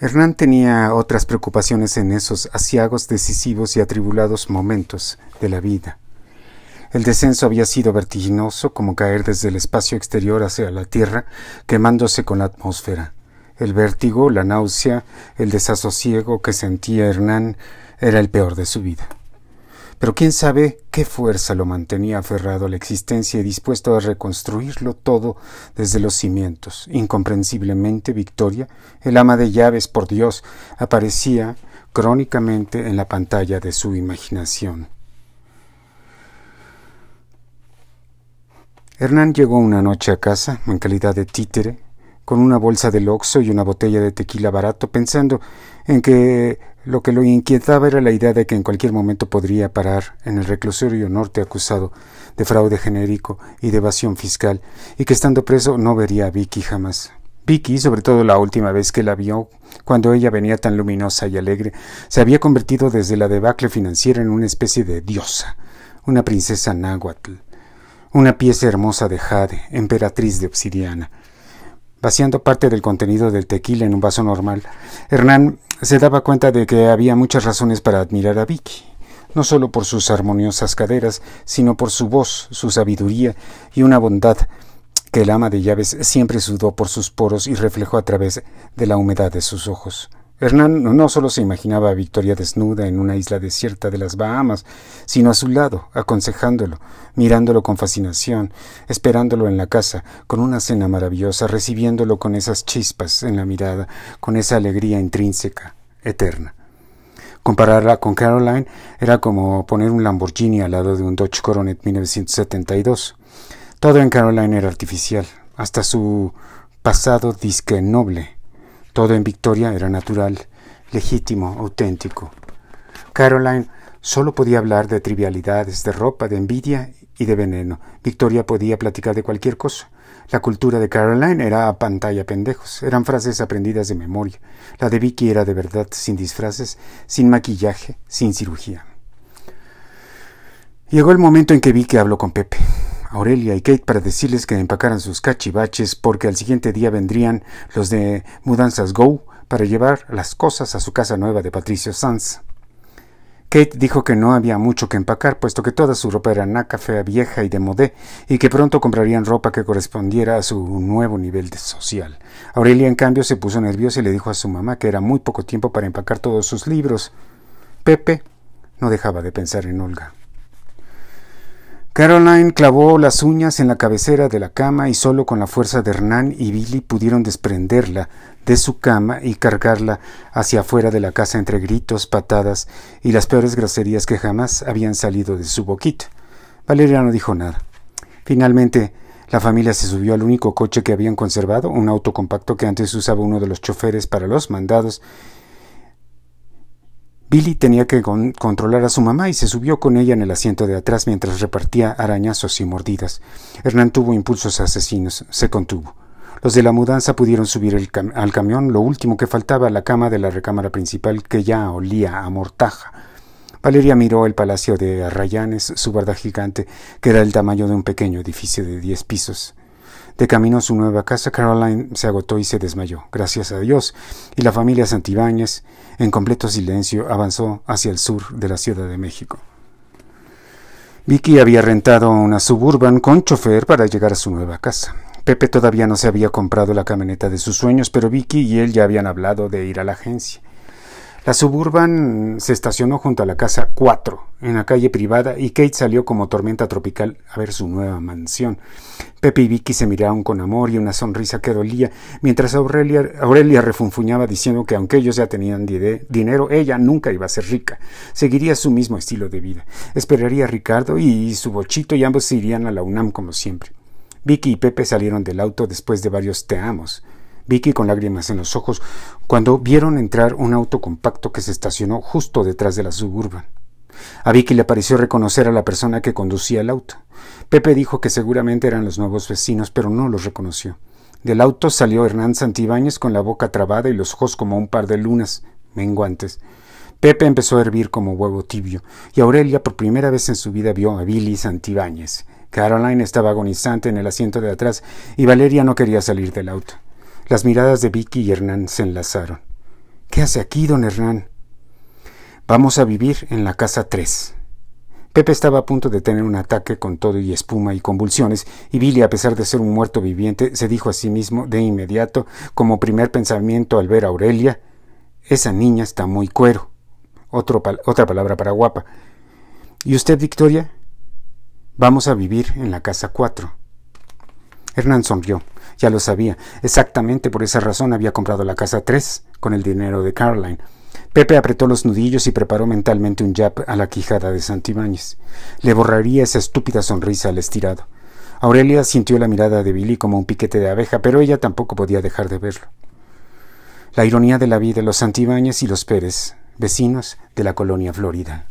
Hernán tenía otras preocupaciones en esos asiagos decisivos y atribulados momentos de la vida. El descenso había sido vertiginoso como caer desde el espacio exterior hacia la Tierra, quemándose con la atmósfera. El vértigo, la náusea, el desasosiego que sentía Hernán era el peor de su vida. Pero quién sabe qué fuerza lo mantenía aferrado a la existencia y dispuesto a reconstruirlo todo desde los cimientos. Incomprensiblemente, Victoria, el ama de llaves, por Dios, aparecía crónicamente en la pantalla de su imaginación. Hernán llegó una noche a casa, en calidad de títere, con una bolsa de loxo y una botella de tequila barato, pensando en que lo que lo inquietaba era la idea de que en cualquier momento podría parar en el reclusorio norte acusado de fraude genérico y de evasión fiscal, y que estando preso no vería a Vicky jamás. Vicky, sobre todo la última vez que la vio, cuando ella venía tan luminosa y alegre, se había convertido desde la debacle financiera en una especie de diosa, una princesa náhuatl, una pieza hermosa de jade, emperatriz de obsidiana. Vaciando parte del contenido del tequila en un vaso normal, Hernán se daba cuenta de que había muchas razones para admirar a Vicky, no solo por sus armoniosas caderas, sino por su voz, su sabiduría y una bondad que el ama de llaves siempre sudó por sus poros y reflejó a través de la humedad de sus ojos. Hernán no solo se imaginaba a Victoria desnuda en una isla desierta de las Bahamas, sino a su lado, aconsejándolo, mirándolo con fascinación, esperándolo en la casa, con una cena maravillosa, recibiéndolo con esas chispas en la mirada, con esa alegría intrínseca, eterna. Compararla con Caroline era como poner un Lamborghini al lado de un Dodge Coronet 1972. Todo en Caroline era artificial, hasta su pasado disque noble, todo en Victoria era natural, legítimo, auténtico. Caroline solo podía hablar de trivialidades, de ropa, de envidia y de veneno. Victoria podía platicar de cualquier cosa. La cultura de Caroline era a pantalla pendejos, eran frases aprendidas de memoria. La de Vicky era de verdad, sin disfraces, sin maquillaje, sin cirugía. Llegó el momento en que Vicky habló con Pepe. Aurelia y Kate para decirles que empacaran sus cachivaches porque al siguiente día vendrían los de Mudanzas Go para llevar las cosas a su casa nueva de Patricio Sanz. Kate dijo que no había mucho que empacar, puesto que toda su ropa era naca, fea, vieja y de modé, y que pronto comprarían ropa que correspondiera a su nuevo nivel de social. Aurelia, en cambio, se puso nerviosa y le dijo a su mamá que era muy poco tiempo para empacar todos sus libros. Pepe no dejaba de pensar en Olga. Caroline clavó las uñas en la cabecera de la cama y solo con la fuerza de Hernán y Billy pudieron desprenderla de su cama y cargarla hacia afuera de la casa entre gritos, patadas y las peores groserías que jamás habían salido de su boquita. Valeria no dijo nada. Finalmente, la familia se subió al único coche que habían conservado, un auto compacto que antes usaba uno de los choferes para los mandados, Billy tenía que controlar a su mamá y se subió con ella en el asiento de atrás mientras repartía arañazos y mordidas. Hernán tuvo impulsos asesinos, se contuvo. Los de la mudanza pudieron subir al camión, lo último que faltaba, la cama de la recámara principal que ya olía a mortaja. Valeria miró el palacio de Arrayanes, su barda gigante, que era el tamaño de un pequeño edificio de diez pisos. De camino a su nueva casa, Caroline se agotó y se desmayó, gracias a Dios, y la familia Santibáñez, en completo silencio, avanzó hacia el sur de la Ciudad de México. Vicky había rentado una suburban con chofer para llegar a su nueva casa. Pepe todavía no se había comprado la camioneta de sus sueños, pero Vicky y él ya habían hablado de ir a la agencia. La Suburban se estacionó junto a la casa 4, en la calle privada, y Kate salió como tormenta tropical a ver su nueva mansión. Pepe y Vicky se miraron con amor y una sonrisa que dolía, mientras Aurelia, Aurelia refunfuñaba diciendo que aunque ellos ya tenían dinero, ella nunca iba a ser rica. Seguiría su mismo estilo de vida. Esperaría a Ricardo y su bochito y ambos irían a la UNAM como siempre. Vicky y Pepe salieron del auto después de varios te amos. Vicky con lágrimas en los ojos cuando vieron entrar un auto compacto que se estacionó justo detrás de la suburban. A Vicky le pareció reconocer a la persona que conducía el auto. Pepe dijo que seguramente eran los nuevos vecinos, pero no los reconoció. Del auto salió Hernán Santibáñez con la boca trabada y los ojos como un par de lunas menguantes. Pepe empezó a hervir como huevo tibio, y Aurelia por primera vez en su vida vio a Billy Santibáñez. Caroline estaba agonizante en el asiento de atrás y Valeria no quería salir del auto. Las miradas de Vicky y Hernán se enlazaron. ¿Qué hace aquí, don Hernán? Vamos a vivir en la casa 3. Pepe estaba a punto de tener un ataque con todo y espuma y convulsiones, y Billy, a pesar de ser un muerto viviente, se dijo a sí mismo de inmediato, como primer pensamiento al ver a Aurelia, esa niña está muy cuero. otra palabra para guapa. ¿Y usted, Victoria? Vamos a vivir en la casa 4. Hernán sonrió. Ya lo sabía. Exactamente por esa razón había comprado la casa 3 con el dinero de Caroline. Pepe apretó los nudillos y preparó mentalmente un jab a la quijada de Santibáñez. Le borraría esa estúpida sonrisa al estirado. Aurelia sintió la mirada de Billy como un piquete de abeja, pero ella tampoco podía dejar de verlo. La ironía de la vida los Santibáñez y los Pérez, vecinos de la colonia Florida.